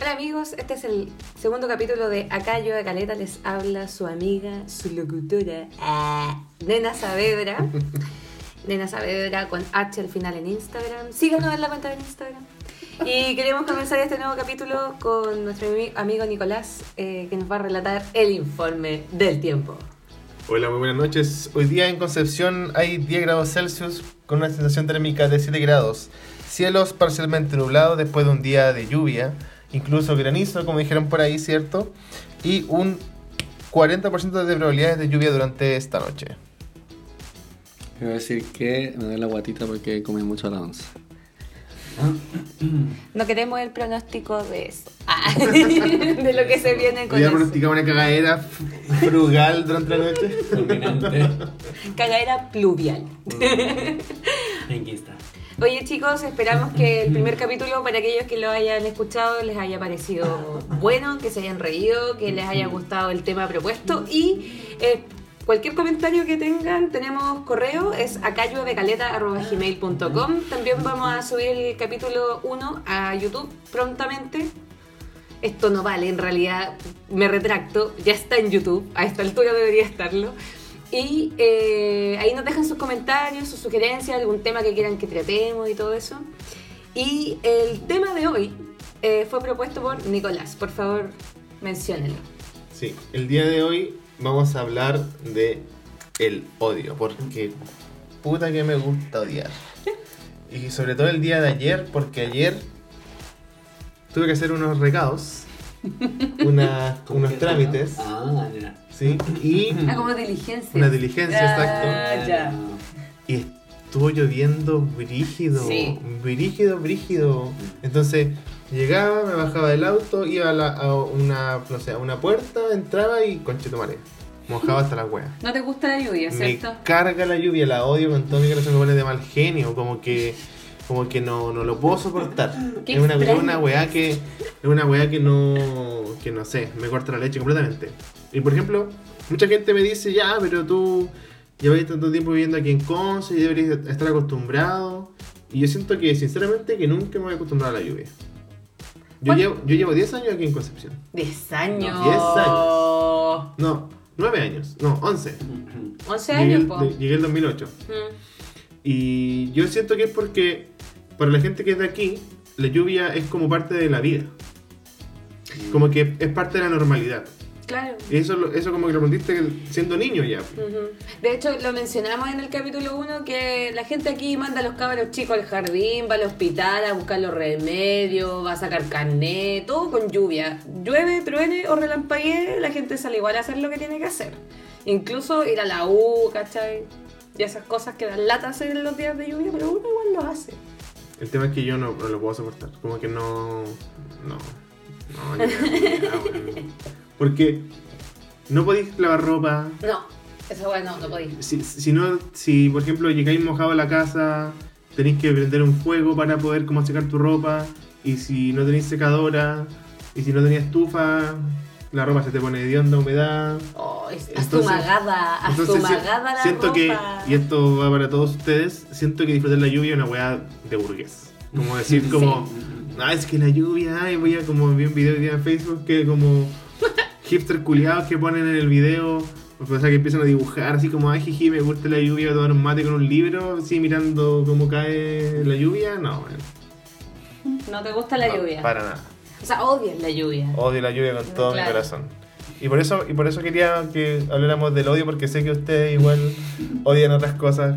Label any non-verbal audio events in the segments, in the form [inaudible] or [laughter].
Hola amigos, este es el segundo capítulo de Acá yo de Caleta les habla su amiga, su locutora, ah, Nena Saavedra. [laughs] Nena Saavedra con H al final en Instagram. Síganos en la cuenta de Instagram. Y queremos comenzar este nuevo capítulo con nuestro ami- amigo Nicolás, eh, que nos va a relatar el informe del tiempo. Hola, muy buenas noches. Hoy día en Concepción hay 10 grados Celsius con una sensación térmica de 7 grados. Cielos parcialmente nublados después de un día de lluvia, incluso granizo, como dijeron por ahí, ¿cierto? Y un 40% de probabilidades de lluvia durante esta noche. Quiero decir que me duele la guatita porque comí mucho a la once. No queremos el pronóstico de eso. Ah, [laughs] de lo que se viene con eso. pronosticamos una cagadera frugal durante la noche. Fulminante. Cagadera pluvial. Aquí está. Oye chicos, esperamos que el primer capítulo para aquellos que lo hayan escuchado les haya parecido bueno, que se hayan reído, que les haya gustado el tema propuesto y eh, cualquier comentario que tengan, tenemos correo, es acayuevecaleta.gmail.com También vamos a subir el capítulo 1 a YouTube prontamente. Esto no vale, en realidad me retracto, ya está en YouTube, a esta altura debería estarlo. Y eh, ahí nos dejan sus comentarios, sus sugerencias, algún tema que quieran que tratemos y todo eso. Y el tema de hoy eh, fue propuesto por Nicolás. Por favor, menciónelo. Sí, el día de hoy vamos a hablar de el odio, porque puta que me gusta odiar. Y sobre todo el día de ayer, porque ayer tuve que hacer unos recados, una- [laughs] unos trámites, Ah, ya. ¿sí? Y Ah, como diligencia. una diligencia, Ah, exacto. ya. Y estuvo lloviendo brígido, Sí. brígido, brígido. Entonces llegaba, me bajaba del auto, iba a, la- a una, no sé, a una puerta, entraba y conchetumare. Mojaba hasta la wea. [laughs] No te gusta la lluvia, Me ¿cierto? carga la lluvia, la odio con todo mi corazón, me pone de mal genio, como que como que no, no lo puedo soportar. [laughs] Qué es una, extraño. una weá que es una weá que no que no sé, me corta la leche completamente. Y por ejemplo, mucha gente me dice, "Ya, pero tú lleváis tanto tiempo viviendo aquí en Conce y deberías estar acostumbrado." Y yo siento que sinceramente que nunca me voy a acostumbrar a la lluvia. Yo ¿Cuál- llevo, yo llevo 10 años aquí en Concepción. 10 años. 10 años. No, 9 años. No, 11. 11 Llegué años, el, po. llegué el 2008. Mm. Y yo siento que es porque para la gente que es de aquí, la lluvia es como parte de la vida. Como que es parte de la normalidad. Claro. Y eso, eso como que lo aprendiste siendo niño ya. De hecho, lo mencionamos en el capítulo 1 que la gente aquí manda a los cabros chicos al jardín, va al hospital a buscar los remedios, va a sacar carnet, todo con lluvia. Llueve, truene o relampaguee, la gente sale igual a hacer lo que tiene que hacer. Incluso ir a la U, ¿cachai? Y esas cosas que dan lata hacer en los días de lluvia, pero uno igual lo hace. El tema es que yo no, no lo puedo soportar. Como que no... No. No, ya, ya, [laughs] bueno. Porque no podéis lavar ropa. No, eso bueno, no podéis. Si, si no, si por ejemplo llegáis mojado a la casa, tenéis que prender un fuego para poder como secar tu ropa. Y si no tenéis secadora, y si no tenéis estufa, la ropa se te pone de onda, humedad. Oh, si- astumagada la siento que, ropa. y esto va para todos ustedes, siento que disfrutar la lluvia es una weá de burgués. Como decir [laughs] como, ah, es que la lluvia, ay, voy a como vi un video hoy día en Facebook que como hipster culiados que ponen en el video, o sea que empiezan a dibujar así como, ay, jiji, me gusta la lluvia, voy a tomar un mate con un libro, así mirando cómo cae la lluvia, no, weón. No te gusta la No, lluvia. Para nada. O sea, odias la lluvia. Odio la lluvia con todo Claro. mi corazón. Y por eso, y por eso quería que habláramos del odio, porque sé que ustedes igual odian otras cosas,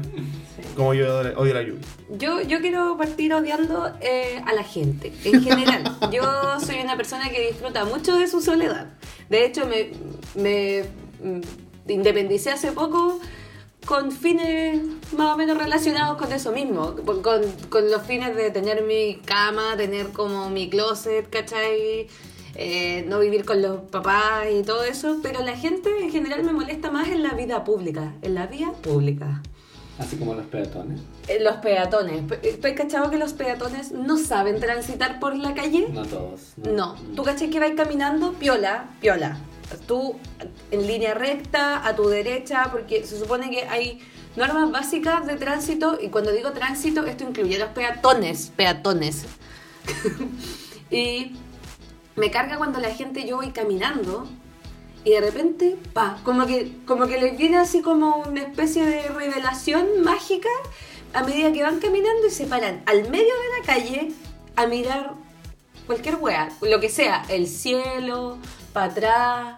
como yo odio la lluvia. Yo, yo quiero partir odiando eh, a la gente, en general. [laughs] yo soy una persona que disfruta mucho de su soledad. De hecho, me, me mm, independicé hace poco con fines más o menos relacionados con eso mismo. Con, con- los fines de tener mi cama, tener como mi closet, ¿cachai? Eh, no vivir con los papás y todo eso. Pero la gente en general me molesta más en la vida pública. En la vía pública. Así como los peatones. Eh, Los peatones. Pe- ¿Has cachado que los peatones no saben transitar por la calle? No todos. No. ¿Tú cachai que vais caminando? Piola, piola. Tú en línea recta, a tu derecha, porque se supone que hay normas básicas de tránsito y cuando digo tránsito, esto incluye los peatones, peatones. [laughs] y me carga cuando la gente, yo voy caminando y de repente, pa, como que, como que les viene así como una especie de revelación mágica a medida que van caminando y se paran al medio de la calle a mirar cualquier wea, lo que sea, el cielo, para atrás,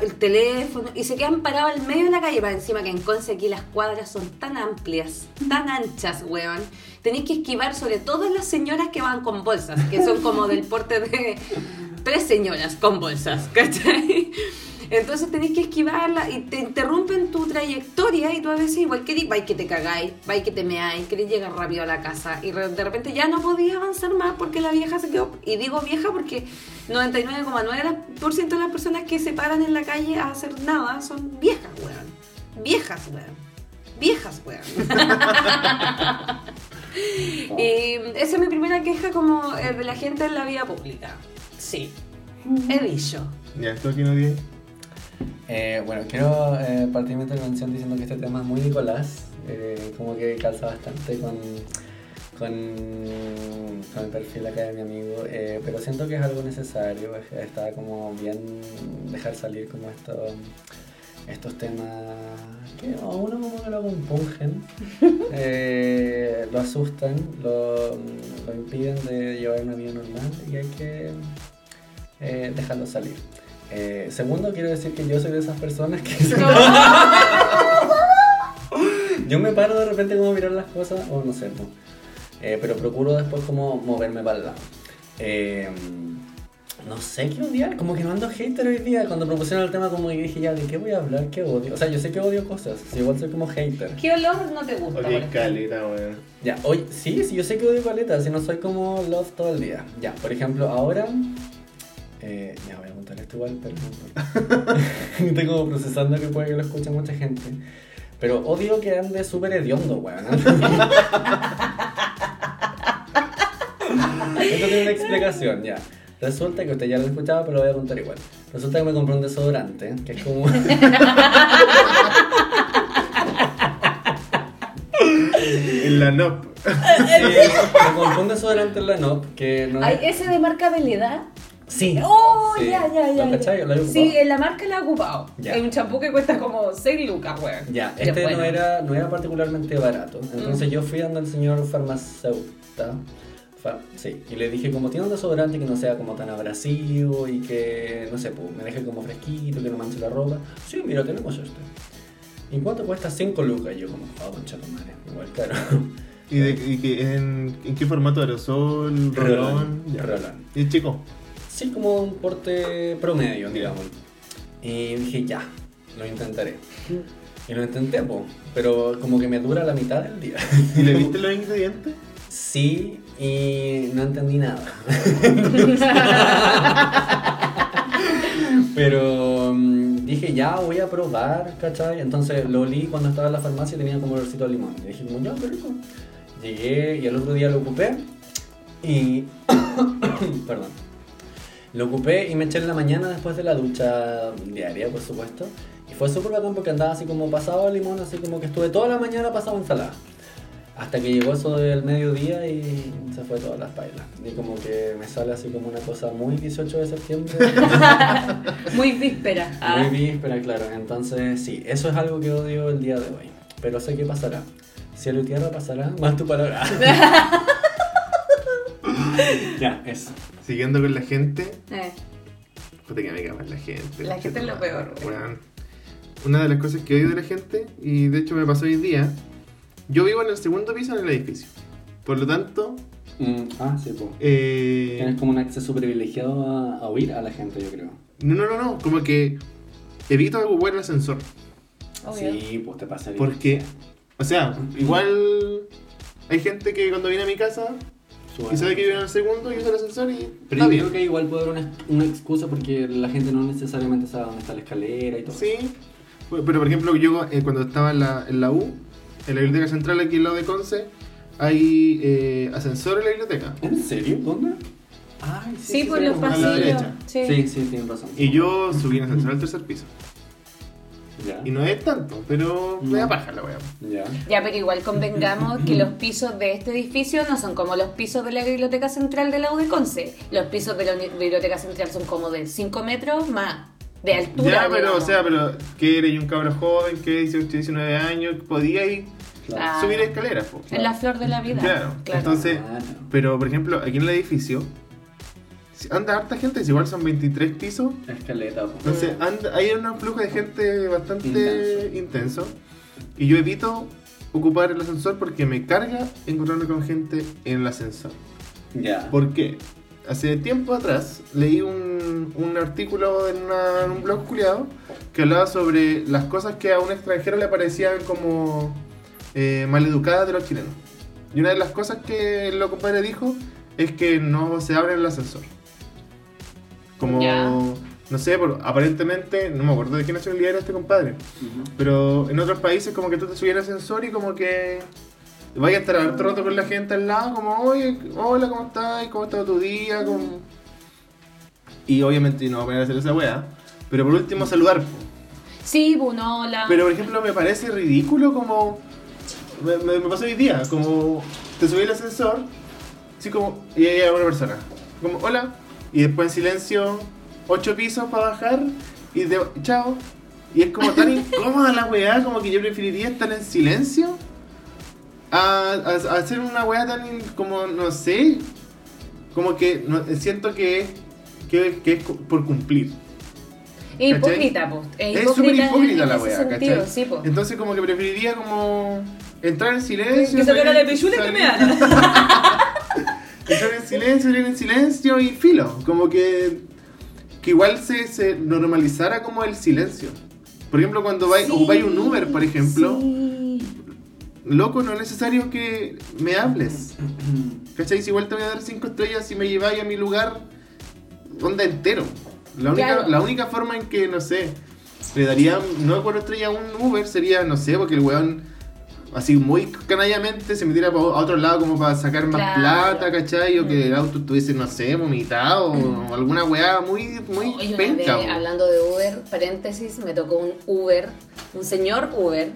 el teléfono, y se quedan parados al medio de la calle, para encima que en Conce aquí las cuadras son tan amplias, tan anchas, weón. Tenéis que esquivar sobre todo las señoras que van con bolsas, que son como del porte de [laughs] tres señoras con bolsas, ¿cachai? Entonces tenéis que esquivarla y te interrumpen tu trayectoria y tú a veces igual querís, vais que te cagáis, vais que te meáis, querés llegar rápido a la casa y de repente ya no podía avanzar más porque la vieja se quedó, y digo vieja porque 99,9% de las personas que se paran en la calle a hacer nada son viejas, weón. Viejas, weón. Viejas, weón. [laughs] y esa es mi primera queja como eh, de la gente en la vía pública. Sí, he dicho. Ya, ¿tú aquí no tienes? Eh, bueno, quiero eh, partir mi intervención diciendo que este tema es muy Nicolás, eh, como que calza bastante con, con, con el perfil acá de mi amigo, eh, pero siento que es algo necesario, es- está como bien dejar salir como esto, estos temas que a uno como que lo compungen, [laughs] lo asustan, lo, lo impiden de llevar una vida normal y hay que dejarlo salir. Eh, segundo, quiero decir que yo soy de esas personas que... [laughs] yo me paro de repente como a mirar las cosas, o no sé, po. Eh, pero procuro después como moverme para el lado. Eh, no sé qué odiar, como que no ando hater hoy día. Cuando propusieron el tema como que dije, ya, ¿de qué voy a hablar? ¿Qué odio? O sea, yo sé que odio cosas, sí, igual soy como hater. ¿Qué olor no te gusta? Oye, caleta, weón. Ya, hoy sí, sí, yo sé que odio caleta, si no soy como love todo el día. Ya, por ejemplo, ahora. Eh, ya voy a contar esto igual, pero no importa. [laughs] Estoy como procesando que puede que lo escuche mucha gente. Pero odio que ande súper hediondo, weón. [laughs] Esto tiene una explicación, ya. Resulta que usted ya lo escuchaba, pero lo voy a contar igual. Resulta que me compré un desodorante, que es como. [laughs] En la NOP. Sí, me compré un desodorante en la NOP, que no Ay, es. ese de marca Beleda. Sí. Oh, Sí. ya, ya, ya. ¿Lo cachai? ¿Lo Sí, en la marca la he ocupado. Ya. Es un champú que cuesta como 6 lucas, weón. Ya, este bueno. no, era, no era particularmente barato. Entonces Mm. yo fui donde el señor farmacéuta. fa- sí, y le dije como tiene un desodorante que no sea como tan abrasivo y que, no sé, pues, me deje como fresquito, que no manche la ropa. Sí, mira, tenemos este. ¿Y cuánto cuesta? 5 lucas. Y yo como, oh, concha tu madre, igual caro. ¿Y, de, y que en, en qué formato? ¿Aerosol? ¿Rolón? Rolón. ¿Y chico? Sí, como un porte promedio, digamos. Y dije, ya, lo intentaré. Y lo intenté, po, pero como que me dura la mitad del día. ¿Y le viste los ingredientes? Sí, y no entendí nada. [laughs] Pero mm, dije, ya voy a probar, ¿cachai? Entonces lo olí cuando estaba en la farmacia y tenía como olorcito a limón. Y dije, como, ya, qué rico. Llegué y el otro día lo ocupé y... [coughs] Perdón. Lo ocupé y me eché en la mañana después de la ducha diaria, por supuesto. Y fue súper bacán porque andaba así como pasado a limón, así como que estuve toda la mañana pasado ensalada. Hasta que llegó eso del mediodía y se fue todas las bailas. Y como que me sale así como una cosa muy 18 de septiembre. [laughs] Muy víspera. [laughs] Muy víspera, claro. Entonces, sí, eso es algo que odio el día de hoy. Pero sé que pasará. Cielo y tierra pasará, más tu palabra. [laughs] ya, eso. Siguiendo con la gente. Eh. Puta que me caga la gente. La gente es lo peor, güey. Weón. Una de las cosas que odio de la gente, y de hecho me pasó hoy día, yo vivo en el segundo piso en el edificio. Por lo tanto, Mm, ah, sí, pues. eh, Tienes como un acceso privilegiado a, a oír a la gente, yo creo. no, no, no, no, como que evito ocupar el ascensor. Obvio. Sí, pues te pasaría. Porque, o sea, igual hay gente que cuando viene a mi casa y sabe que vive en el segundo y usa el ascensor y... Pero yo creo que igual puede haber una, una excusa porque la gente no necesariamente sabe dónde está la escalera y todo. Sí, pero por ejemplo yo eh, cuando estaba en la, en la U, en la biblioteca central aquí al lado de Conce, hay eh, ascensor en la biblioteca. ¿En serio? ¿Dónde? Ay, Sí, por los como a la pasillos. derecha. Sí. Sí, sí, tienes razón. Y yo subí en ascensor al tercer piso. Ya. Y no es tanto, pero me da Mm. paja la weá. Ya. Ya, pero igual convengamos que los pisos de este edificio no son como los pisos de la biblioteca central de la U de Conce. Los pisos de la biblioteca central son como de 5 metros más de altura. Ya, pero, o sea, pero que eres un cabro joven que 18, 19 años, podía ir Claro. Subir escaleras, po. Es la flor de la vida. Claro. Claro. Entonces, Claro. pero por ejemplo, aquí en el edificio, anda harta gente, si igual son 23 pisos, Escaleta, po. entonces anda, hay un flujo de gente bastante Intenso. intenso. Y yo evito ocupar el ascensor porque me carga encontrarme con gente en el ascensor. Ya. ¿Por qué? Hace tiempo atrás leí un, un artículo en, una- en un blog culiado que hablaba sobre las cosas que a un extranjero le parecían como eh, maleducadas de los chilenos. Y una de las cosas que el compadre dijo es que no se abre el ascensor. Como, no sé, por, aparentemente, no me acuerdo de qué nacionalidad era este compadre. Pero en otros países como que tú te subías al ascensor y como que vaya a estar harto rato con la gente al lado, como, oye, hola, ¿cómo estás? ¿Cómo está tu día? Como... Y obviamente no va a poner a hacer esa weá. Pero por último saludar. Sí, bueno, hola. Pero por ejemplo me parece ridículo como... Me, me- me pasó hoy día, como te subí al ascensor, así como, y hay una persona, como, hola, y después en silencio, ocho pisos para bajar, y de, chao. Y es como tan [laughs] incómoda la weá, como que yo preferiría estar en silencio a, a- a hacer una weá tan, in- como, no sé, como que no- siento que es, que, que es por cumplir. Hipócrita, po. Es, súper hipócrita la weá, ¿cachai? sí. Entonces como que preferiría como entrar en silencio. Que salir- la pichula y que me haga. [laughs] Entrar en silencio, salir en silencio y filo. Como que, que igual se, se normalizara como el silencio. Por ejemplo, cuando vais, Sí, ocupáis un Uber, por ejemplo, sí. loco, no es necesario que me hables. ¿Cachai? Si igual te voy a dar cinco estrellas si me lleváis a mi lugar, onda entero. La única, Claro. la única forma en que, no sé, le daría no cuatro estrellas a un Uber sería, no sé, porque el weón así muy canallamente se metiera a otro lado como para sacar más Claro. plata, ¿cachai? O que Mm. el auto estuviese, no sé, vomitado o alguna weá muy, muy una penca. vez, hablando de Uber, paréntesis, me tocó un Uber, un señor Uber.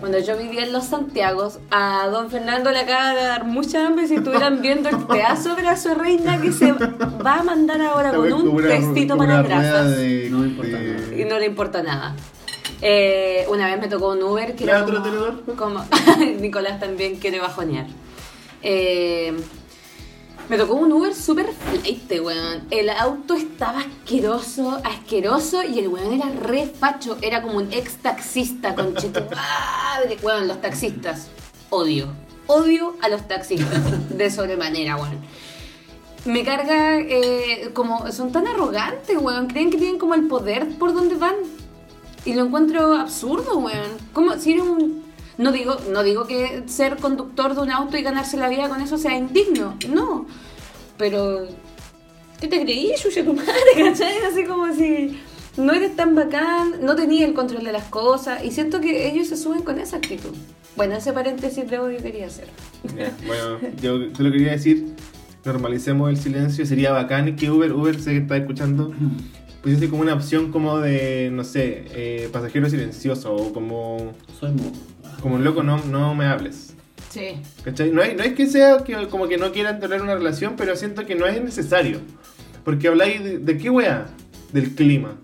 Cuando yo vivía en Los Santiagos, a don Fernando le acaba de dar mucha hambre si estuvieran [laughs] viendo el pedazo de la su reina que se va a mandar ahora Esta con un una- testito para grasas. de- No de-. Y no le importa nada. Eh, una vez me tocó un Uber que ¿Le era otro como, como- [laughs] Nicolás también quiere bajonear. Eh, me tocó un Uber súper flight, weón. El auto estaba asqueroso, asqueroso, y el weón era re facho. Era como un ex taxista, con [laughs] madre. Weón, los taxistas. Odio. Odio a los taxistas. De sobremanera, weón. Me carga, eh, como, son tan arrogantes, weón. Creen que tienen como el poder por donde van. Y lo encuentro absurdo, weón. Como si eres un... No digo, no digo que ser conductor de un auto y ganarse la vida con eso sea indigno. No. Pero... ¿Qué te creí, Yuya, tu madre? [laughs] ¿Cachai? Así como si no eres tan bacán, no tenías el control de las cosas. Y siento que ellos se suben con esa actitud. Bueno, ese paréntesis de odio quería hacer. Ya, bueno, yo solo quería decir, normalicemos el silencio, sería bacán que Uber, Uber sé que está escuchando, [laughs] pusiese como una opción como de, no sé, eh, pasajero silencioso o como, Soy mudo. como un loco no, no me hables. Sí. ¿Cachai? No es, no es que sea que, como que no quieran tener una relación, pero siento que no es necesario. Porque habláis de, ¿de qué wea? Del clima.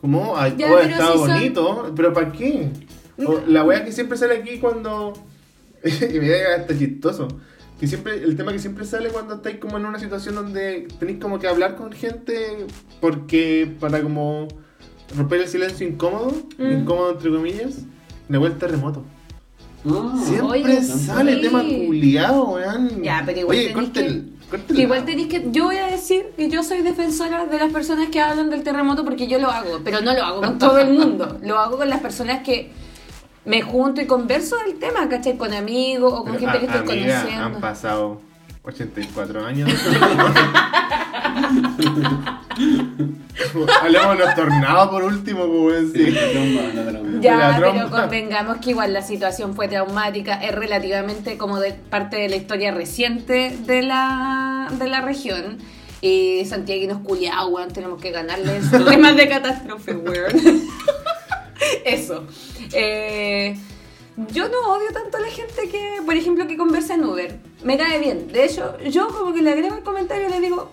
Como, ay, Ya, oh, son- bonito, pero ¿para qué? O la wea que siempre sale aquí cuando. [laughs] y me da hasta chistoso. Que siempre, el tema que siempre sale cuando estáis como en una situación donde tenéis como que hablar con gente porque para como romper el silencio incómodo, Mm. incómodo entre comillas, de vuelta remoto. Ah, Siempre Oye, sale sí. tema culiado, weón. Ya, pero igual Oye, tenés corte el. corte el Que igual tenéis que. Yo voy a decir que yo soy defensora de las personas que hablan del terremoto porque yo lo hago, pero no lo hago con [laughs] todo el mundo. Lo hago con las personas que me junto y converso del tema, ¿cachai? Con amigos o con Pero, gente que estoy amiga, conociendo. Han pasado 84 años. [laughs] Hablamos de los tornados por último, pues, Sí, Ya, pero convengamos que igual la situación fue traumática, es relativamente como de parte de la historia reciente de la, de la región. Y santiaguinos culiados, weón, tenemos que ganarles [laughs] temas de catástrofe, weón. [laughs] Eso. Eh, yo no odio tanto a la gente que, por ejemplo, que conversa en Uber. Me cae bien. De hecho, yo como que le agrego el comentario y le digo,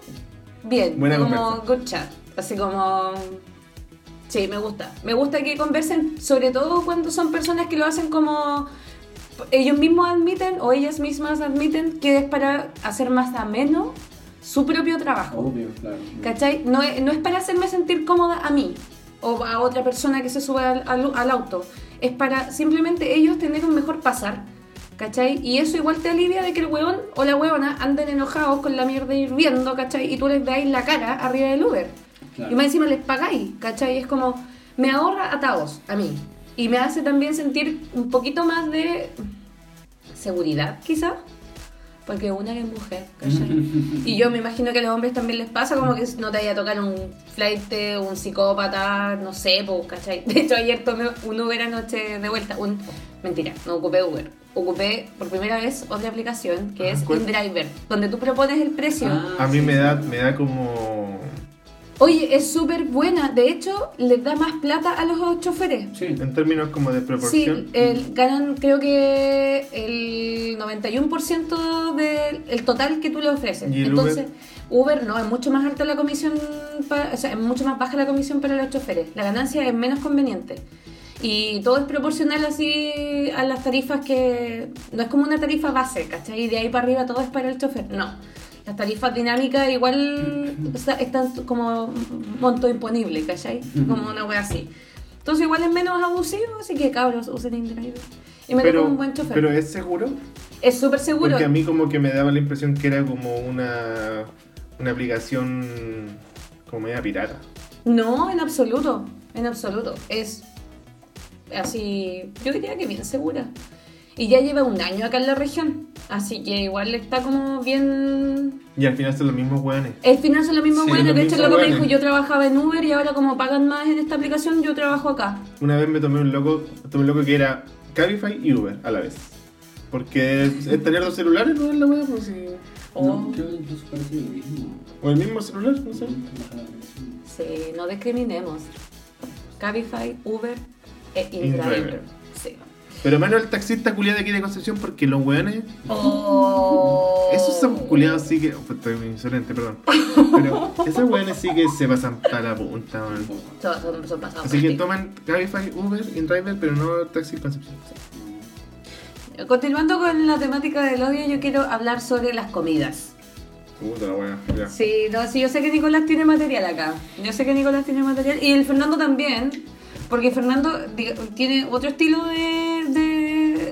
bien, Buena como conversa. good chat. Así como... Sí, me gusta. Me gusta que conversen, sobre todo cuando son personas que lo hacen como... Ellos mismos admiten o ellas mismas admiten que es para hacer más ameno su propio trabajo. Obvio, claro. ¿Cachai? No es, no es para hacerme sentir cómoda a mí o a otra persona que se sube al, al- al auto. Es para simplemente ellos tener un mejor pasar. ¿Cachai? Y eso igual te alivia de que el weón o la weona anden enojados con la mierda hirviendo, ¿cachai? Y tú les veáis la cara arriba del Uber. Claro. Y más encima les pagáis, ¿cachai? Es como, me ahorra atados a mí. Y me hace también sentir un poquito más de seguridad, quizá. Porque una es mujer, ¿cachai? [laughs] y yo me imagino que a los hombres también les pasa como que no te vaya a tocar un flight, un psicópata, no sé, pues, ¿cachai? [laughs] De hecho, ayer tomé un Uber anoche de vuelta. Un, mentira, no ocupé Uber. Ocupé por primera vez otra aplicación que es ¿cuál? InDriver, donde tú propones el precio. Ah, A mí sí, me sí, da, me da como. Oye, es súper buena. De hecho, les da más plata a los choferes. Sí. En términos como de Sí, proporción. el- ganan creo que el 91% del total que tú le ofreces. ¿Y el Entonces, Uber? no, es mucho más alta la comisión, para- o sea, es mucho más baja la comisión para los choferes. La ganancia es menos conveniente. Y todo es proporcional así a las tarifas que... No es como una tarifa base, ¿cachai? Y de ahí para arriba todo es para el chofer. No. Las tarifas dinámicas igual o sea, están como monto imponible, ¿cachai? Como una wea así. Entonces igual es menos abusivo, así que cabros, usen InDriver. Y me pero, un buen chofer. pero es seguro. es súper seguro. Porque a mí como que me daba la impresión que era como una, una aplicación como media pirata. No, en absoluto, en absoluto. Es así, yo diría que bien segura. Y ya lleva un año acá en la región, así que igual está como bien... Y al final son los mismos hueones. El final son los mismos Sí, buenos, los de hecho mismos lo que me dijo, yo trabajaba en Uber y ahora como pagan más en esta aplicación, yo trabajo acá. Una vez me tomé un loco, tomé un loco que era Cabify y Uber a la vez. Porque es tener dos celulares, ¿no? Es la wea, pues sí. No, creo que incluso parece lo mismo. O el mismo celular, no sé. Sí, no discriminemos. Cabify, Uber e InDriver. InDriver. Sí. Pero menos el taxista culiado de aquí de Concepción porque los weones, Oh. esos son culiados sí que... Pues estoy muy insolente, perdón. Pero esos weones sí que se pasan para la punta, man. Son, son- son pasados Así que ti. toman Cabify, Uber, InDriver, pero no Taxi Concepción. Continuando con la temática del odio, yo quiero hablar sobre las comidas. Puta la wea, ya. Sí, no, sí, yo sé que Nicolás tiene material acá. Yo sé que Nicolás tiene material. Y el Fernando también. Porque Fernando diga- tiene otro estilo de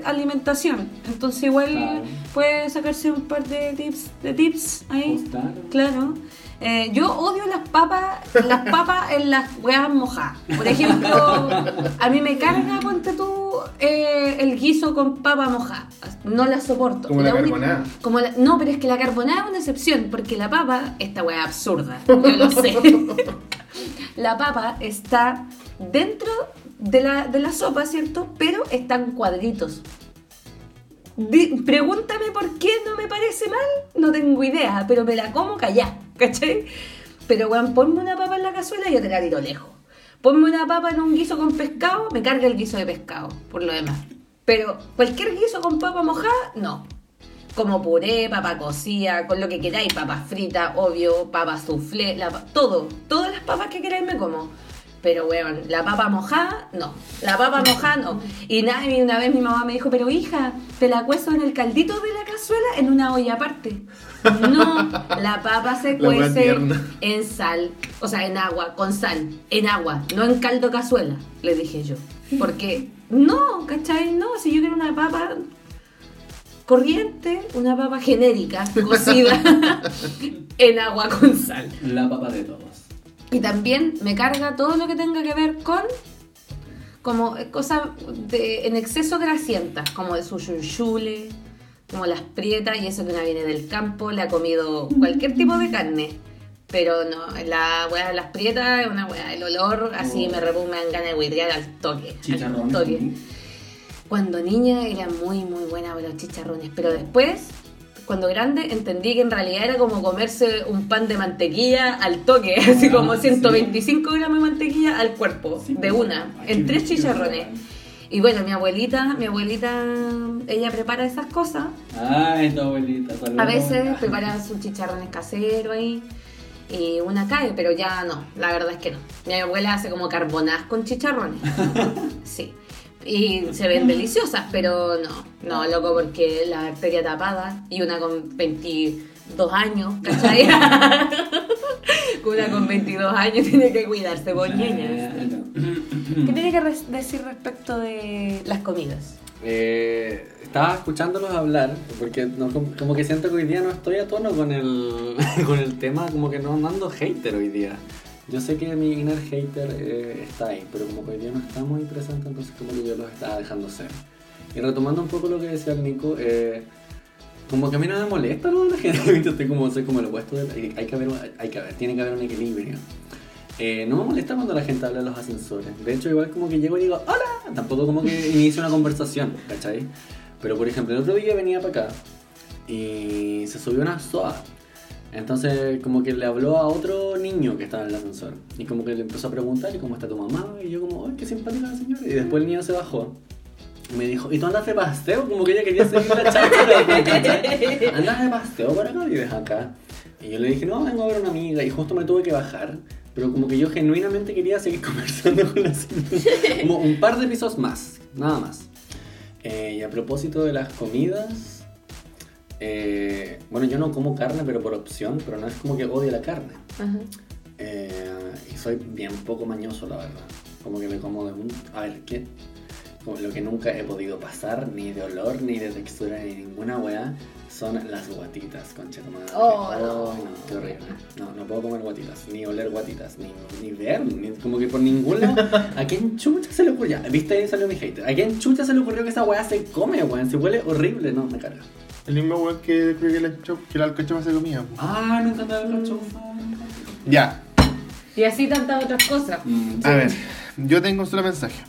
alimentación. Entonces igual Claro. puede sacarse un par de tips, de tips ahí. Pues claro. Eh, yo odio las papas, las [laughs] papas en las huevas mojadas. Por ejemplo, a mí me carga, ponte tú, eh, el guiso con papa mojada. No la soporto. Como la carbonada. como la- no, pero es que la carbonada es una excepción, porque la papa, esta hueá absurda, [laughs] yo lo sé. [laughs] la papa está dentro de la, de la sopa, ¿cierto? Pero están cuadritos. Pregúntame por qué no me parece mal, no tengo idea, pero me la como callá, ¿cachai? Pero weón, ponme una papa en la cazuela y yo te la tiro lejos. Ponme una papa en un guiso con pescado, me carga el guiso de pescado, por lo demás. Pero cualquier guiso con papa mojada, no. Como puré, papa cocida, con lo que queráis, papa frita, obvio, papa soufflé, la todo. Todas las papas que queráis me como. Pero, weón, la papa mojada, no. La papa mojada, no. Y nada, y una vez mi mamá me dijo, pero hija, te la cuezo en el caldito de la cazuela en una olla aparte. No, la papa se La cuece en sal, o sea, en agua, con sal, en agua, no en caldo cazuela, le dije yo. Porque, no, ¿cachai? No, si yo quiero una papa corriente, una papa genérica, cocida [laughs] en agua con sal. La papa de todos. Y también me carga todo lo que tenga que ver con como eh, cosas de, en exceso grasientas, como el suyuyule, como las prietas, y eso que una viene del campo, le ha comido cualquier tipo de carne. Pero no, la weá de las prietas es una weá, el olor así Oh. me repugna, me dan ganas de huidrear al toque. Al toque. Cuando niña era muy, muy buena con los chicharrones, pero después cuando grande entendí que en realidad era como comerse un pan de mantequilla al toque, [laughs] así como Ah, 125 gramos de mantequilla al cuerpo, Sí, de pues, una, aquí en tres chicharrones. Y bueno, mi abuelita, mi abuelita, ella prepara esas cosas. Ay, tu abuelita. saludos. A veces prepara sus chicharrones caseros ahí. Y una cae, pero ya no, la verdad es que no. Mi abuela hace como carbonadas con chicharrones. [laughs] Sí. Y se ven deliciosas, pero no, no, loco, porque la bacteria tapada y una con 22 años, ¿cachai? [laughs] una con 22 años tiene que cuidarse, niñas. ¿Qué tiene que decir respecto de las comidas? Eh, estaba escuchándolos hablar, porque no- como, que siento que hoy día no estoy a tono con el, [laughs] con el tema, como que no ando hater hoy día. Yo sé que mi inner hater eh, está ahí, pero como que hoy día no está muy presente, entonces como que yo los estaba dejando ser. Y retomando un poco lo que decía el Nico, eh, como que a mí no me molesta ¿no? la gente, [laughs] estoy como, soy como el opuesto, de, hay que haber, hay que haber, tiene que haber un equilibrio. Eh, no me molesta cuando la gente habla de los ascensores. De hecho, igual como que llego y digo, hola. Tampoco como que [laughs] inicio una conversación, ¿cachai? Pero por ejemplo, el otro día venía para acá y se subió una SOA. Entonces, como que le habló a otro niño que estaba en el ascensor. Y como que le empezó a preguntar, ¿y cómo está tu mamá? Y yo como, ¡ay, qué simpática la señora! Y después el niño se bajó. Y me dijo, ¿y tú andas de paseo? Como que ella quería seguir la charla. ¿Andas de paseo por acá? Vives acá. Y yo le dije, no, vengo a ver una amiga. Y justo me tuve que bajar. Pero como que yo genuinamente quería seguir [laughs] conversando con la señora. Como un par de pisos más, nada más. Eh, y a propósito de las comidas, eh, bueno, yo no como carne, pero por opción, pero no es como que odie la carne. Ajá. Eh, y soy bien poco mañoso, la verdad. Como que me como de un... A ver, ¿qué? Como lo que nunca he podido pasar, ni de olor, ni de textura, ni ninguna weá, son las guatitas, concha madre. Oh, Ay, no. qué horrible. No, no puedo comer guatitas, ni oler guatitas, ni, ni ver, ni, como que por ningún lado. [laughs] ¿A quién chucha se le ocurrió? ¿Viste ahí salió mi hater? ¿A quién chucha se le ocurrió que esa weá se come, weón? Se huele horrible, no, me carga. El mismo weón que creo que la, que la alcachofa se comía. po. Ah, no encanta la cachofa. Ya, Y así tantas otras cosas. Mm, a ver, yo tengo un solo mensaje.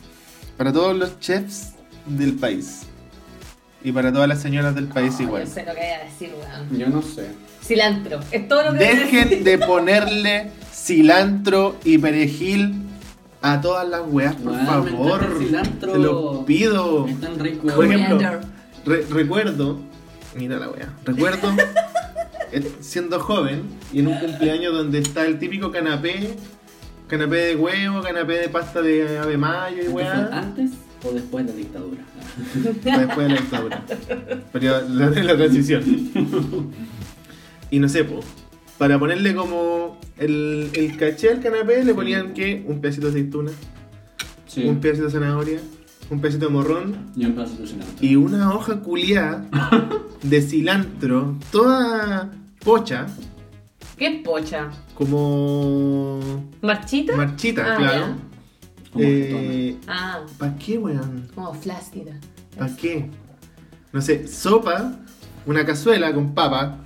Para todos los chefs del país. Y para todas las señoras del país Oh, igual. Yo sé lo que voy a decir, weón. Yo no sé. Cilantro. Es todo lo que voy a decir. Dejen de ponerle cilantro y perejil a todas las weas, por Weón, me favor. el cilantro. Te lo pido. Es tan rico. Por ejemplo, Coriander. re- recuerdo, mira la wea, recuerdo siendo joven y en un cumpleaños donde está el típico canapé, canapé de huevo, canapé de pasta de ave mayo y ¿Esto fue weá, ¿Antes o después de la dictadura? después de la dictadura, periodo la, la transición. Y no sé, para ponerle como el, el caché al canapé le ponían que un pedacito de aceituna, Sí. un pedacito de zanahoria, un pedacito de morrón Y un de cilantro. y una hoja culiada de cilantro, toda pocha, ¿Qué es pocha? como ¿Marchita? marchita, Ah, claro. Eh, Ah, ¿Para qué, weón? como flácida. ¿Para qué? No sé, sopa, una cazuela con papa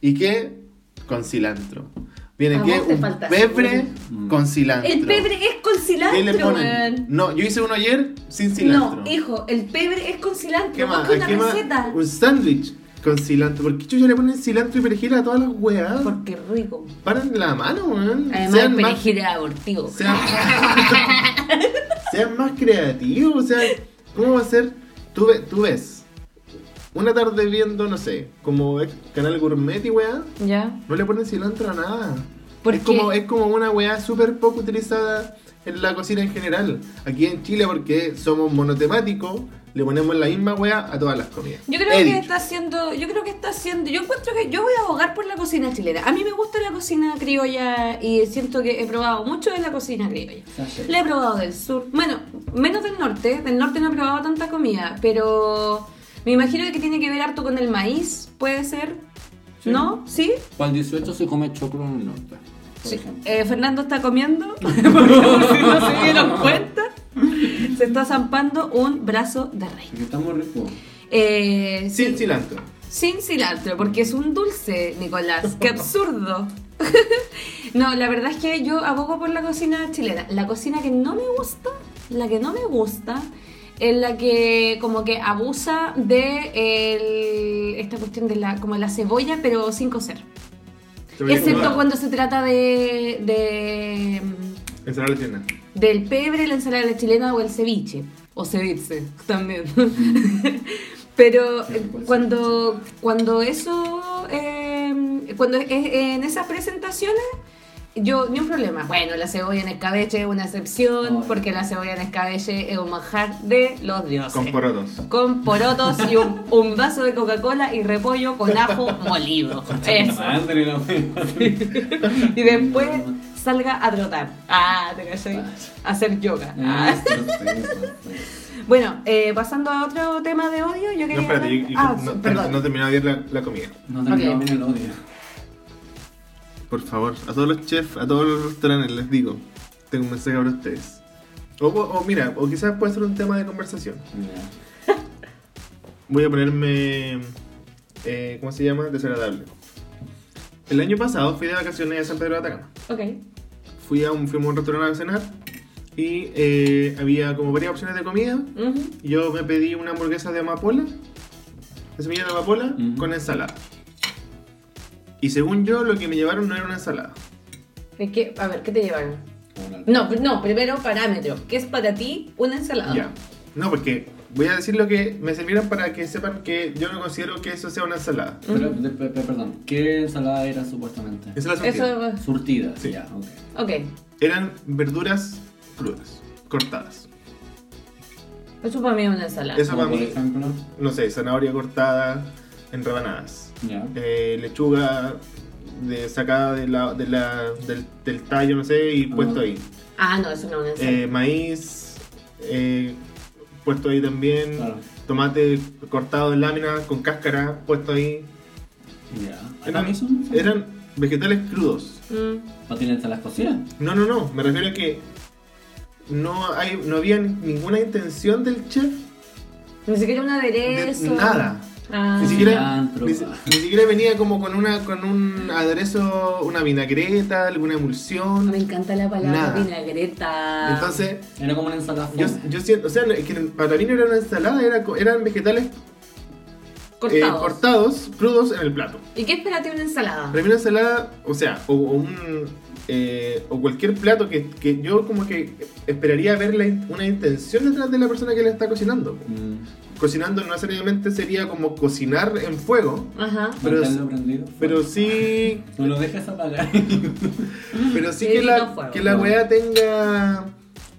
y qué? Con cilantro. Viene que un pebre con cilantro. El pebre es con cilantro, ¿Qué le ponen? No, yo hice uno ayer sin cilantro. No, hijo, el pebre es con cilantro. ¿Qué más? Una ¿Qué más? receta. Un sándwich con cilantro. ¿Por qué chucha le ponen cilantro y perejil a todas las weas? Porque rico. Paren la mano, weón. Además, sean, el más, perejil es abortivo. sean, [laughs] sean más creativos. O sea, ¿cómo va a ser? Tú, ve- tú ves una tarde viendo, no sé, como es canal gourmet y weá, ¿Ya? no le ponen cilantro a nada. ¿Por es, qué? como, es como una weá súper poco utilizada en la cocina en general. Aquí en Chile, porque somos monotemáticos, le ponemos la misma weá a todas las comidas. Yo creo He que dicho. está haciendo, yo creo que está haciendo, yo encuentro que yo voy a abogar por la cocina chilena. A mí me gusta la cocina criolla y siento que he probado mucho de la cocina criolla. La he probado del sur, bueno, menos del norte, del norte no he probado tanta comida, pero me imagino que tiene que ver harto con el maíz, puede ser, Sí. ¿no? ¿Sí? Para el 18 se come choclo en el norte. Sí. Eh, Fernando está comiendo, [laughs] porque no se dieron [laughs] cuenta, se está zampando un brazo de rey. Porque está muy rico. Eh, sí. Sin cilantro. Sin cilantro, porque es un dulce, Nicolás. ¡Qué absurdo! [laughs] no, la verdad es que yo abogo por la cocina chilena. La cocina que no me gusta, la que no me gusta, en la que como que abusa de el- esta cuestión de la, como la cebolla, pero sin cocer. Excepto cuando se trata de, de Ensalada chilena. del pebre, la ensalada chilena o el ceviche. O ceviche también. [laughs] Pero eh, cuando, cuando eso, eh, cuando es en esas presentaciones, yo ni un problema. Bueno, la cebolla en escabeche es una excepción, porque la cebolla en escabeche es un manjar de los dioses. Con porotos. Con porotos y un, un vaso de Coca-Cola y repollo con ajo molido. [laughs] Eso. [laughs] Y después salga a trotar. Ah, te cachai. A hacer yoga. Ah. Ah. Bueno, eh, pasando a otro tema de odio, yo No, quería. espérate, hablar- yo, yo ah, no, perdón. no de ver la, la comida. No terminó Ok. bien el odio. Por favor, a todos los chefs, a todos los restaurantes les digo, tengo un mensaje para ustedes. O, o- o mira, o quizás puede ser un tema de conversación. Voy a ponerme, eh, ¿cómo se llama? Desagradable. El año pasado fui de vacaciones a San Pedro de Atacama. Ok. Fui a un, fuimos a un restaurante a cenar y eh, había como varias opciones de comida. Yo me pedí una hamburguesa de amapola, de semilla de amapola, con ensalada. Y según yo, lo que me llevaron no era una ensalada. ¿Y qué- a ver, ¿qué te llevaron? No, no, primero parámetro. ¿Qué es para ti una ensalada? Ya. No, porque voy a decir lo que me sirvieron para que sepan que yo no considero que eso sea una ensalada. Pero, de- pe- pe- perdón, ¿qué ensalada era supuestamente? Ensalada surtida. Eso. Surtida, Sí. ya, ok. Ok. Eran verduras crudas, cortadas. Eso para mí es una ensalada. Eso Como para por mí, ejemplo, no sé, zanahoria cortada en rebanadas. Eh, lechuga de, sacada de la, de la- del, del tallo, no sé, y puesto Ah. ahí. Ah, no, eso no es. Eh, maíz, eh, puesto ahí también. Claro. Tomate cortado en láminas con cáscara, puesto ahí. Ya. Eran, ¿Acá son? eran vegetales crudos. Mm. ¿No tienen ensalada cocida? No, no, no. Me refiero a que no, hay, no había ninguna intención del chef Ni siquiera un de aderezo. nada. Ah. Ni siquiera, ni, siquiera venía como con una con un aderezo, una vinagreta, alguna emulsión. Me encanta la palabra Nada. vinagreta. Entonces, Era como una ensalada yo, siento, o sea, es que para mí no era una ensalada, era, eran vegetales eh, cortados. cortados, crudos en el plato. ¿Y qué es para ti una ensalada? Para mí una ensalada, o sea, o, o un eh, o cualquier plato que, que yo como que esperaría ver la una intención detrás de la persona que la está cocinando. Mm. Cocinando no necesariamente sería como cocinar en fuego, Ajá. Pero prendido. pero sí No lo dejes apagar. [laughs] Pero sí que la, fuego, que la no. weá tenga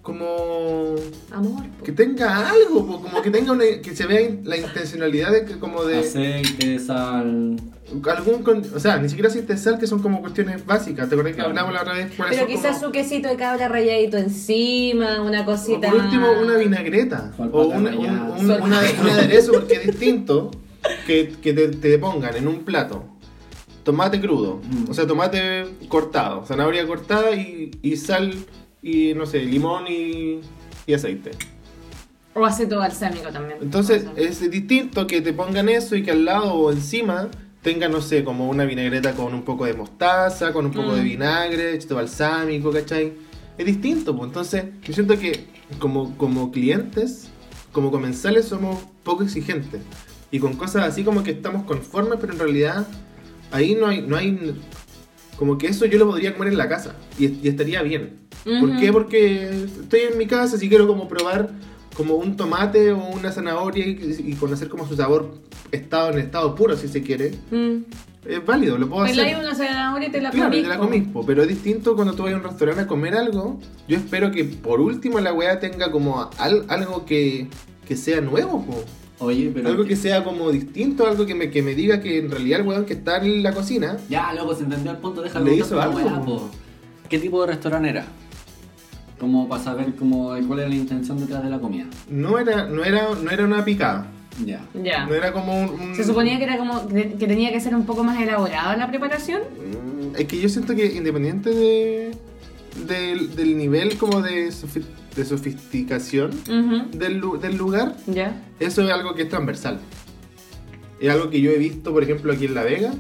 como Amor. po. que tenga algo, po, como que tenga una, que se vea la intencionalidad de que como de Aceite, sal. Algún con- o sea, ni siquiera aceite de sal que son como cuestiones básicas. ¿Te acuerdas que Claro. hablamos la otra vez? Pero quizás como- su quesito de cabra rayadito encima, una o cosita. por último una vinagreta o un, un, una- un aderezo porque es distinto que, que te, te pongan en un plato tomate crudo, Mm. o sea, tomate cortado, zanahoria cortada y, y sal y no sé, limón y, y aceite. O aceto balsámico también. Entonces es distinto que te pongan eso y que al lado o encima tenga, no sé, como una vinagreta con un poco de mostaza, con un poco de Mm. vinagre, chito balsámico, ¿cachai? Es distinto, pues entonces yo siento que como, como clientes, como comensales somos poco exigentes. Y con cosas así como que estamos conformes, pero en realidad ahí no hay, no hay como que eso yo lo podría comer en la casa y, y estaría bien. ¿Por Ujú. qué? Porque estoy en mi casa, si quiero como probar como un tomate o una zanahoria y, y conocer como su sabor estado en estado puro si se quiere, Mm. es válido, lo puedo hacer. hay una zanahoria y te la Claro, comís, te la po. comís, po, pero es distinto cuando tú vas a un restaurante a comer algo. Yo espero que por último la weá tenga como al- algo que, que sea nuevo, po. Oye, pero. algo que sea como distinto, algo que me, que me diga que en realidad el weón que está en la cocina Ya, loco, se entendió el punto, déjalo Le hizo la algo, weá, po. po. ¿Qué tipo de restaurante era? Como para saber como cuál era la intención detrás de la comida. no era, no era, no era una picada. Ya. Ya. No era como un, un- Se suponía que era como que, que tenía que ser un poco más elaborada la preparación. Mm, Es que yo siento que independiente de, del, del nivel como de, sofi- de sofisticación del, lu- del lugar, Ya. eso es algo que es transversal. Es algo que yo he visto, por ejemplo, aquí en La Vega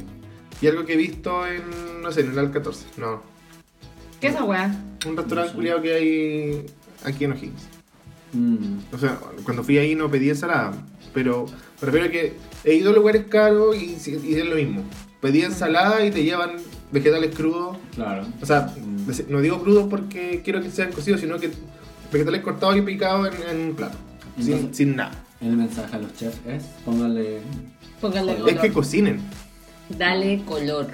y algo que he visto en, no sé, en el Al 14. No, ¿Qué es esa weá? Un restaurante culiado que hay aquí en O'Higgins. Mm. O sea, cuando fui ahí no pedí ensalada, pero me refiero a que he ido a lugares caros y, y es lo mismo. Pedí ensalada y te llevan vegetales crudos. Claro. O sea, Mm. no digo crudos porque quiero que sean cocidos, sino que vegetales cortados y picados en, en un plato, sin, Entonces- sin nada. El mensaje a los chefs es, póngale... Póngale color. Es que cocinen, Dale color.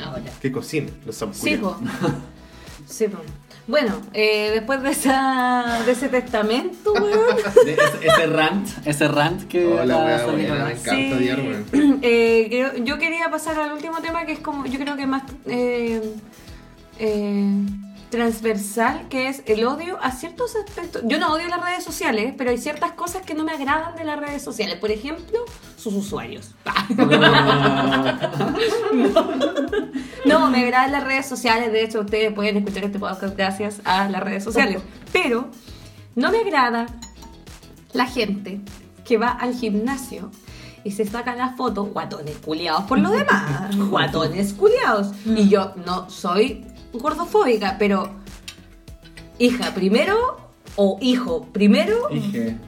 Ahora. que cocinen los Sí, zampuñados. po. [laughs] Sí, po. Bueno, eh, después de, esa, de ese testamento, weón. [laughs] de ese, ese rant, ese rant que Hola, ahora. me encanta Sí. odiar, weón. [clears throat] Eh, creo- yo quería pasar al último tema que es como, yo creo que más eh, eh, transversal, que es el odio a ciertos aspectos. Yo no odio las redes sociales, pero hay ciertas cosas que no me agradan de las redes sociales. Por ejemplo, sus usuarios. [laughs] No, me agradan las redes sociales. De hecho, ustedes pueden escuchar este podcast gracias a las redes sociales. Pero no me agrada la gente que va al gimnasio y se saca la foto, guatones culiados por lo demás, [laughs] guatones culiados. Y yo no soy gordofóbica, pero hija primero o hijo primero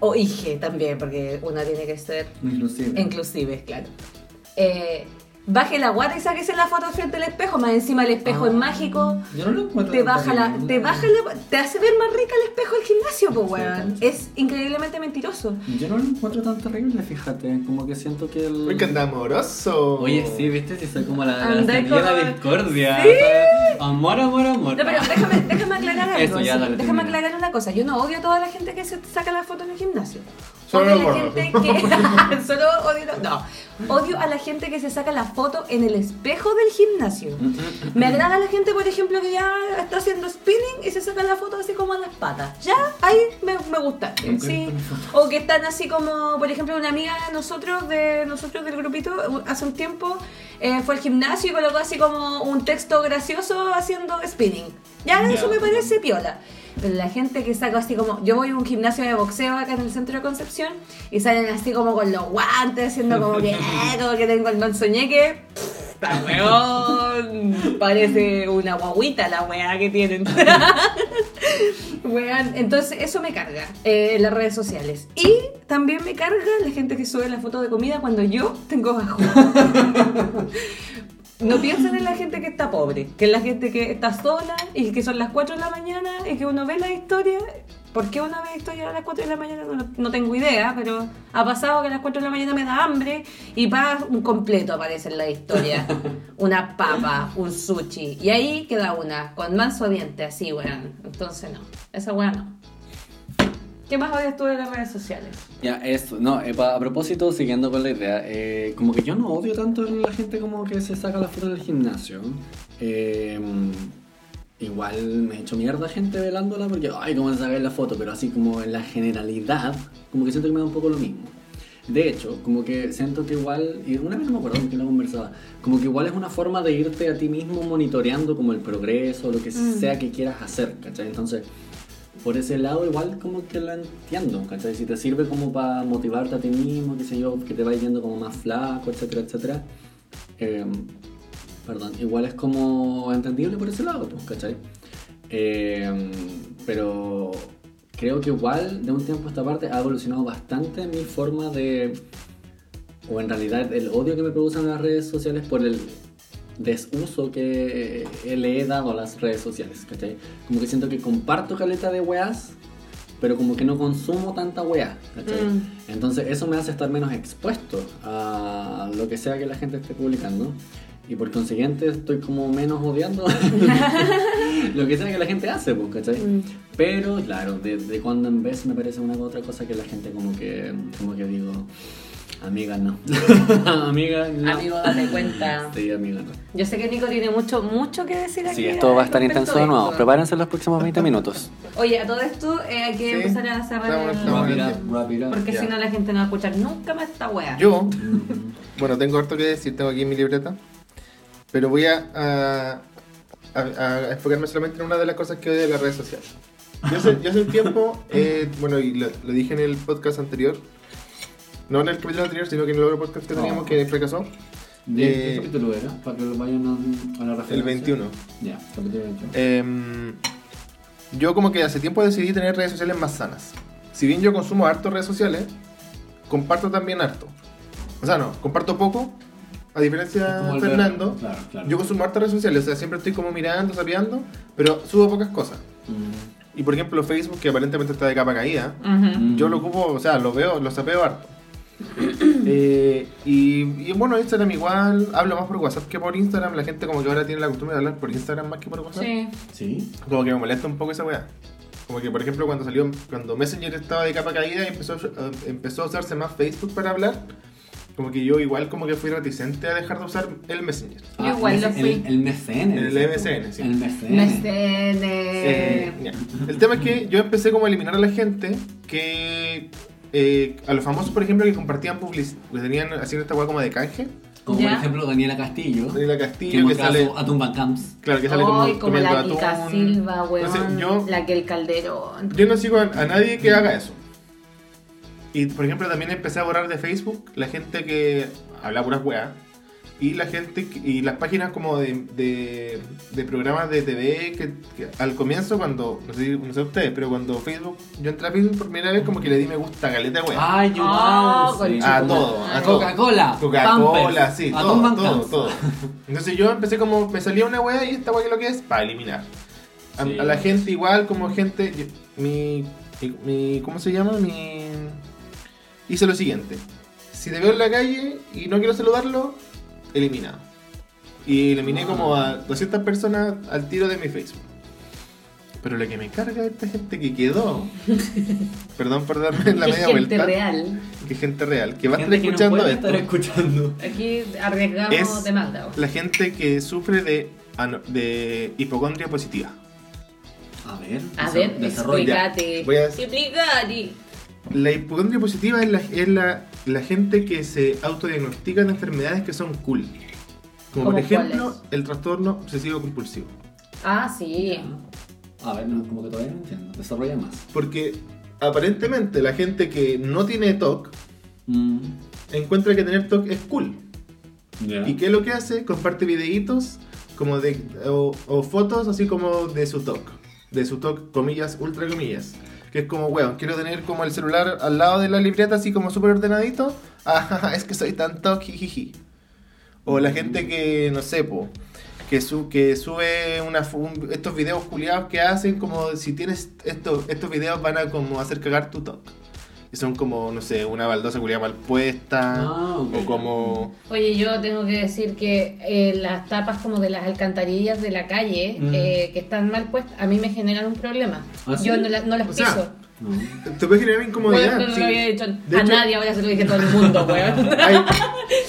o hije también, porque una tiene que ser inclusive. inclusive, claro. Eh, baje la guata y sáquese la foto frente al espejo, más encima el espejo Ah. es mágico. Yo no lo encuentro Te baja la, te baja la, te hace ver más rica el espejo del gimnasio, pues weón. Es increíblemente mentiroso. Yo no lo encuentro tan terrible, fíjate. Como que siento que el. Uy, que anda amoroso. Oye, sí, viste, si soy como la, la semilla de discordia. Sí. amor, amor, amor. No, pero déjame, déjame aclarar [laughs] algo. Eso, ya, sí. dale, déjame aclarar una cosa. Yo no odio a toda la gente que se saca la foto en el gimnasio. Solo odio a la gente que. [laughs] solo odio. No. Odio a la gente que se saca la foto en el espejo del gimnasio. Me agrada la gente, por ejemplo, que ya está haciendo spinning y se saca la foto así como a las patas. Ya, ahí me, me gusta. Sí. O que están así como, por ejemplo, una amiga de nosotros, de nosotros del grupito, hace un tiempo eh, fue al gimnasio y colocó así como un texto gracioso haciendo spinning. Ya. eso me parece piola. Pero la gente que saca así como, yo voy a un gimnasio de boxeo acá en el centro de Concepción y salen así como con los guantes, haciendo como que, "Eh", como que tengo el manzoñeque. Esta weón parece una guaguita la weá que tienen. [laughs] Weón, entonces eso me carga eh, en las redes sociales. Y también me carga la gente que sube la foto de comida cuando yo tengo bajo. [laughs] No piensen en la gente que está pobre, que es la gente que está sola y que son las 4 de la mañana y que uno ve la historia. ¿Por qué uno ve la historia a las 4 de la mañana? No, no tengo idea, pero ha pasado que a las 4 de la mañana me da hambre y pa, un completo aparece en la historia. [laughs] Una papa, un sushi. Y ahí queda una, con manso diente, así, weón. Entonces no, esa weá no. ¿Qué más odias tú de las redes sociales? Ya, eso, no, eh, pa- a propósito, siguiendo con la idea, eh, como que yo no odio tanto a la gente como que se saca la foto del gimnasio. Eh, igual me he hecho mierda gente velándola porque, ay, cómo se saca la foto, pero así como en la generalidad, como que siento que me da un poco lo mismo. De hecho, como que siento que igual, y una vez no me acuerdo quién lo conversaba, como que igual es una forma de irte a ti mismo monitoreando como el progreso, lo que Mm. sea que quieras hacer, ¿cachai? Entonces, por ese lado igual como que la entiendo, ¿cachai? Si te sirve como para motivarte a ti mismo, qué sé yo, que te vayas yendo como más flaco, etcétera, etcétera. eh, perdón, igual es como entendible por ese lado, pues, ¿cachai? Eh, pero creo que igual de un tiempo a esta parte ha evolucionado bastante mi forma de... O en realidad el odio que me producen las redes sociales por el desuso que le he dado a las redes sociales, ¿cachai? Como que siento que comparto caleta de weas, pero como que no consumo tanta wea, ¿cachai? Mm. Entonces eso me hace estar menos expuesto a lo que sea que la gente esté publicando. Y por consiguiente estoy como menos odiando [laughs] lo que sea que la gente hace, pues, ¿cachai? Mm. Pero claro, de, de cuando en vez me parece una u otra cosa que la gente como que, como que digo, amiga no. [laughs] amiga no. Amigo, date cuenta. Sí, amiga no. Yo sé que Nico tiene mucho, mucho que decir aquí. Sí, esto va a estar intenso de nuevo. Prepárense los próximos 20 minutos. Oye, a todo esto eh, hay que Sí, empezar a cerrar estamos- el... it up. Porque si no la gente no va a escuchar nunca más esta wea. Yo, [laughs] bueno, tengo harto que decir, tengo aquí mi libreta, pero voy a, a, a- a enfocarme solamente en una de las cosas que odio de las redes sociales. Yo hace, yo hace un tiempo, eh, bueno, y lo, lo dije en el podcast anterior, no en el capítulo anterior, sino que en el otro podcast que teníamos que fracasó, ¿De Eh, qué capítulo era? Para que lo vayan a, a la referencia. el 21. Ya, capítulo 21. Em, yo como que hace tiempo decidí tener redes sociales más sanas. si bien yo consumo harto redes sociales, comparto también harto. O sea, no, comparto poco, a diferencia de Fernando. Claro, claro. Yo consumo harto redes sociales, o sea, siempre estoy como mirando, sapeando, pero subo pocas cosas. Mm. Y por ejemplo, Facebook, que aparentemente está de capa caída, yo lo ocupo, o sea, lo veo, lo sapeo harto. Eh, y, y bueno, Instagram igual, hablo más por WhatsApp que por Instagram. La gente como que ahora tiene la costumbre de hablar por Instagram más que por WhatsApp. Sí. Sí. Como que me molesta un poco esa weá. Como que por ejemplo cuando salió, cuando Messenger estaba de capa caída y empezó, a- empezó a usarse más Facebook para hablar, como que yo igual como que fui reticente a dejar de usar el Messenger. Yo igual lo el- fui. El, el MCN. El ¿cierto? MSN, sí. El MCN. Me cene. Eh, ya. El tema es que yo empecé como a eliminar a la gente que... eh, a los famosos, por ejemplo, que compartían publicidad, que tenían haciendo esta weá como de canje. Como Ya. por ejemplo Daniela Castillo. Daniela Que Castillo, que mostraba sale... su Atumba Camps. Claro, que sale como, como la Kika. Silva, weón. Entonces, yo, La que el Calderón. yo no sigo a, a nadie que haga eso. Y por ejemplo también empecé a borrar de Facebook la gente que habla puras weas. Y la gente y las páginas como de, de, de programas de TV que, que al comienzo cuando, no sé, no sé ustedes, pero cuando Facebook, yo entré a Facebook por primera vez como que le di me gusta a caleta wea. Ay, yo con- sí. A todo, a todo. Coca-Cola. Coca-Cola, Pampers, sí, todo, Atumba todo, Camps. todo. Entonces yo empecé como, me salía una wea y esta wea que lo que es, para eliminar. A, Sí. a la gente igual, como gente, yo- mi, mi, mi- ¿cómo se llama? Mi... Hice lo siguiente. Si te veo en la calle y no quiero saludarlo, eliminado. Y eliminé como a 200 personas al tiro de mi Facebook. Pero lo que me carga esta gente que quedó, [laughs] perdón por darme la Que media gente vuelta, real. que gente real, que va a estar Gente que no escuchando puede esto. estar escuchando. Aquí arriesgamos Es- de maldad. weón. La gente que sufre de, de hipocondria positiva. A ver, A ver, desarrolla. explícate. Voy a- Explícate. La hipocondria positiva es la, es la, la gente que se autodiagnostica de enfermedades que son cool. Como por ¿Cómo ejemplo cuáles? el trastorno obsesivo compulsivo. Ah, sí. A ver, no, como que todavía no entiendo. Desarrolla más. Porque aparentemente la gente que no tiene TOC Mm, encuentra que tener TOC es cool. ¿Y qué es lo que hace? Comparte videitos como de, o, o fotos así como de su TOC. De su TOC, comillas, ultra comillas. Que es como, weón, quiero tener como el celular al lado de la libreta así como súper ordenadito. [laughs] Ah, es que soy tan TOC, jijiji. O la gente que, no sé, po, que, su, que sube un- estos videos culiados que hacen como si tienes estos, estos videos van a como hacer cagar tu TOC. Y son como, no sé, una baldosa culiada mal puesta. Ah. O como... Oye, yo tengo que decir que eh, las tapas como de las alcantarillas de la calle Mm. eh, que están mal puestas, a mí me generan un problema. ¿Ah, sí? Yo no, la- no las O sea, piso. No. Te puede generar incomodidad. Bueno, no sí. lo había dicho De a hecho, nadie, ahora se lo dije a todo el mundo, [laughs] weón. Hay,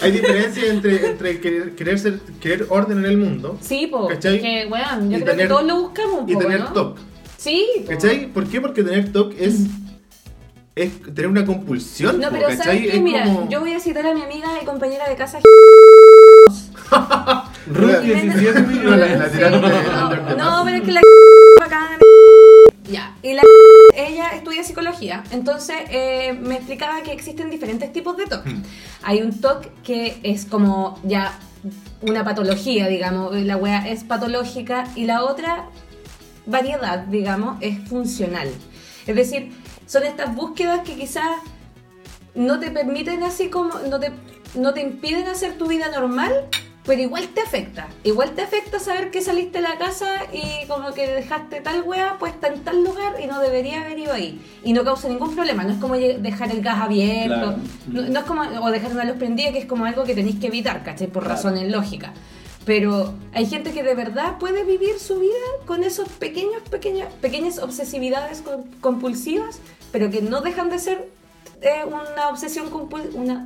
hay diferencia entre, entre querer, querer, ser, querer orden en el mundo Sí, po, ¿Cachai? es que, weón, yo Y creo tener- que todos lo buscamos un y poco, tener ¿no? TOC. Sí, po. ¿Cachai? ¿Por qué? Porque tener TOC es, es tener una compulsión. No, pero ¿cachai? ¿sabes qué? Mira, como- yo voy a citar a mi amiga y compañera de casa. [laughs] Ruth La- 17 No, millones. No, pero es que la bacana. Ya, y la ella estudia psicología, entonces eh, me explicaba que existen diferentes tipos de TOC. Hmm. Hay un TOC que es como ya una patología, digamos, la wea es patológica, y la otra variedad, digamos, es funcional. Es decir, son estas búsquedas que quizás no te permiten así como, no te, no te impiden hacer tu vida normal, pero igual te afecta. Igual te afecta saber que saliste de la casa y como que dejaste tal wea puesta en tal lugar y no debería haber ido ahí. Y no causa ningún problema. No es como dejar el gas abierto. Claro. No, no es como, o dejar una luz prendida, que es como algo que tenéis que evitar, ¿cachai? Por Claro. razones lógicas. Pero hay gente que de verdad puede vivir su vida con esos pequeños, pequeñas, pequeñas obsesividades com- compulsivas, pero que no dejan de ser eh, una obsesión compulsiva.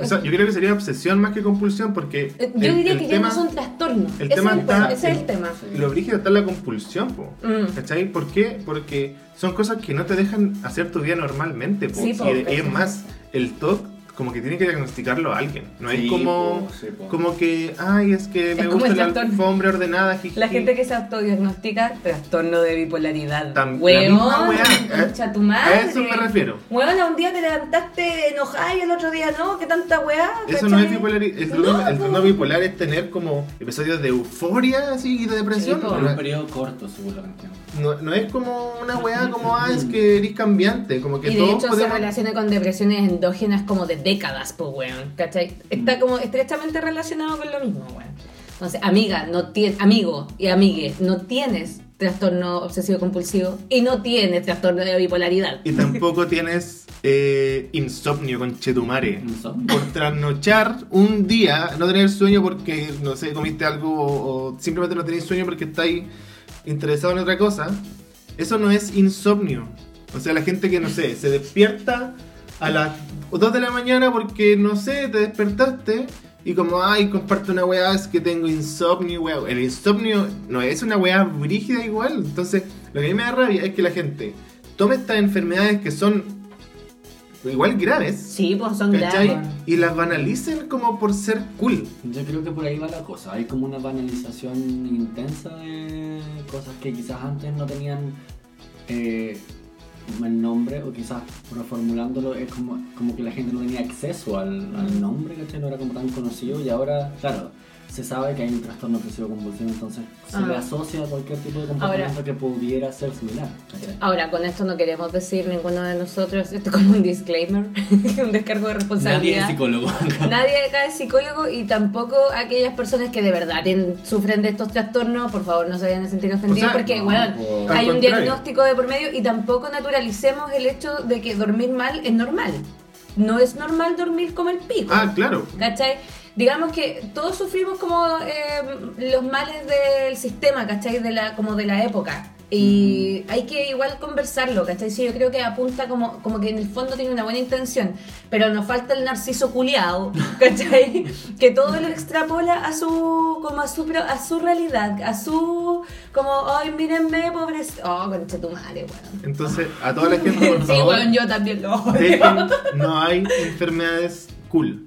O sea, yo creo que sería obsesión más que compulsión porque. Eh, yo el- diría el que tema- ya no son trastornos. el ese tema es el, está- ese es el tema. Lo brígido está la compulsión, po. Mm. ¿Cachai? ¿Por qué? Porque son cosas que no te dejan hacer tu vida normalmente, po. Sí, po, y, y es más, el TOC como que tiene que diagnosticarlo a alguien. No es Sí, como, po, sí, po. como que, ay, es que me Es como gusta la trastorno. alfombra ordenada. jiji". La gente que se autodiagnostica trastorno de bipolaridad. La Huevón, weá. concha tu madre. A eso me refiero. Huevón, un día te levantaste enojada y el otro día no, ¿qué tanta weá? Eso ¿cachai? no es bipolaridad. El, No, trastorno- el po. trastorno bipolar es tener como episodios de euforia así y de depresión. Sí, no, un periodo corto, que entiendo. no- no es como una weá como, ah, es que eres cambiante. Como que Y de todos hecho se podemos. relaciona con depresiones endógenas como de décadas, pues weón, ¿cachai? Está como estrechamente relacionado con lo mismo, weón. Entonces, amiga, no tiene, amigo y amigue, no tienes trastorno obsesivo compulsivo y no tienes trastorno de bipolaridad. Y tampoco tienes eh, insomnio con Chetumare. Insomnio. Por trasnochar un día, no tener sueño porque, no sé, comiste algo o, o simplemente no tenés sueño porque estáis interesado en otra cosa, eso no es insomnio. O sea, la gente que, no sé, se despierta a las 2 de la mañana porque, no sé, te despertaste y como, ay, comparte una weá, es que tengo insomnio, weá. El insomnio no es una weá brígida igual. Entonces, lo que a mí me da rabia es que la gente tome estas enfermedades que son igual graves, Sí, pues son ¿cachai? graves. Y las banalicen como por ser cool. Yo creo que por ahí va la cosa. Hay como una banalización intensa de cosas que quizás antes no tenían eh, el nombre o quizás reformulándolo es como, como que la gente no tenía acceso al, al nombre, ¿cachai? No era como tan conocido y ahora, claro, se sabe que hay un trastorno obsesivo compulsivo, entonces se Ah. le asocia a cualquier tipo de comportamiento que pudiera ser similar, ¿cachai? Ahora, con esto no queremos decir ninguno de nosotros, esto como un disclaimer, [laughs] un descargo de Nadie responsabilidad. es psicólogo. Nadie acá es psicólogo y tampoco aquellas personas que de verdad tienen- sufren de estos trastornos, por favor no se vayan a sentir ofendidos O sea, porque, no, bueno, por- hay un diagnóstico de por medio y tampoco naturalicemos el hecho de que dormir mal es normal. No es normal dormir como el pico. Ah, claro. ¿Cachai? Digamos que todos sufrimos como eh, los males del sistema, ¿cachai? De la, como de la época. Y hay que igual conversarlo, ¿cachai? Sí, yo creo que apunta como, como que en el fondo tiene una buena intención, pero nos falta el narciso culiado, [laughs] ¿cachai? que todo lo extrapola a su, como a su, a su realidad, a su, como, ay, mírenme, pobre... Oh, concha tu madre, weón. Entonces, a toda la gente, por [laughs] Sí, favor, weón, yo también lo odio. dejen- no hay enfermedades cool.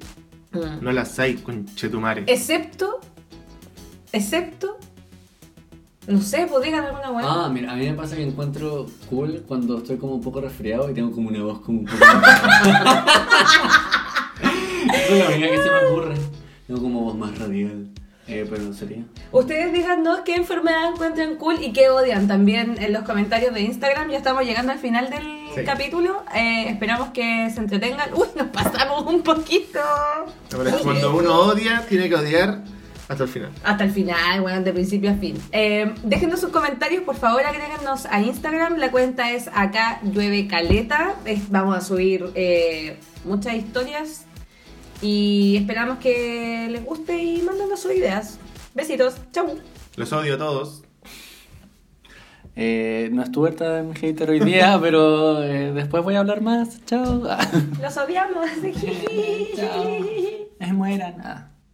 Mm. No las hay con Chetumare. Excepto, excepto, no sé, pues digan alguna weá. Ah, mira, a mí me pasa que encuentro cool cuando estoy como un poco resfriado y tengo como una voz como un poco... [laughs] Esa [laughs] es la única que se me ocurre. Tengo como voz más radial. Eh, pero no sería. Ustedes díganos qué enfermedad encuentran cool y qué odian también en los comentarios de Instagram. Ya estamos llegando al final del Sí. capítulo. Eh, esperamos que se entretengan. Uy, nos pasamos un poquito. Cuando uno odia, tiene que odiar hasta el final. Hasta el final, bueno, de principio a fin. Eh, déjenos sus comentarios, por favor, agréguenos a Instagram. La cuenta es acá llueve caleta. Es- vamos a subir eh, muchas historias y esperamos que les guste y mándanos sus ideas. Besitos, chau. Los odio a todos. Eh, no estuve tan hater hoy día, [laughs] pero eh, después voy a hablar más. Chao. Los odiamos. [laughs] Chao. Es mueran. Ah.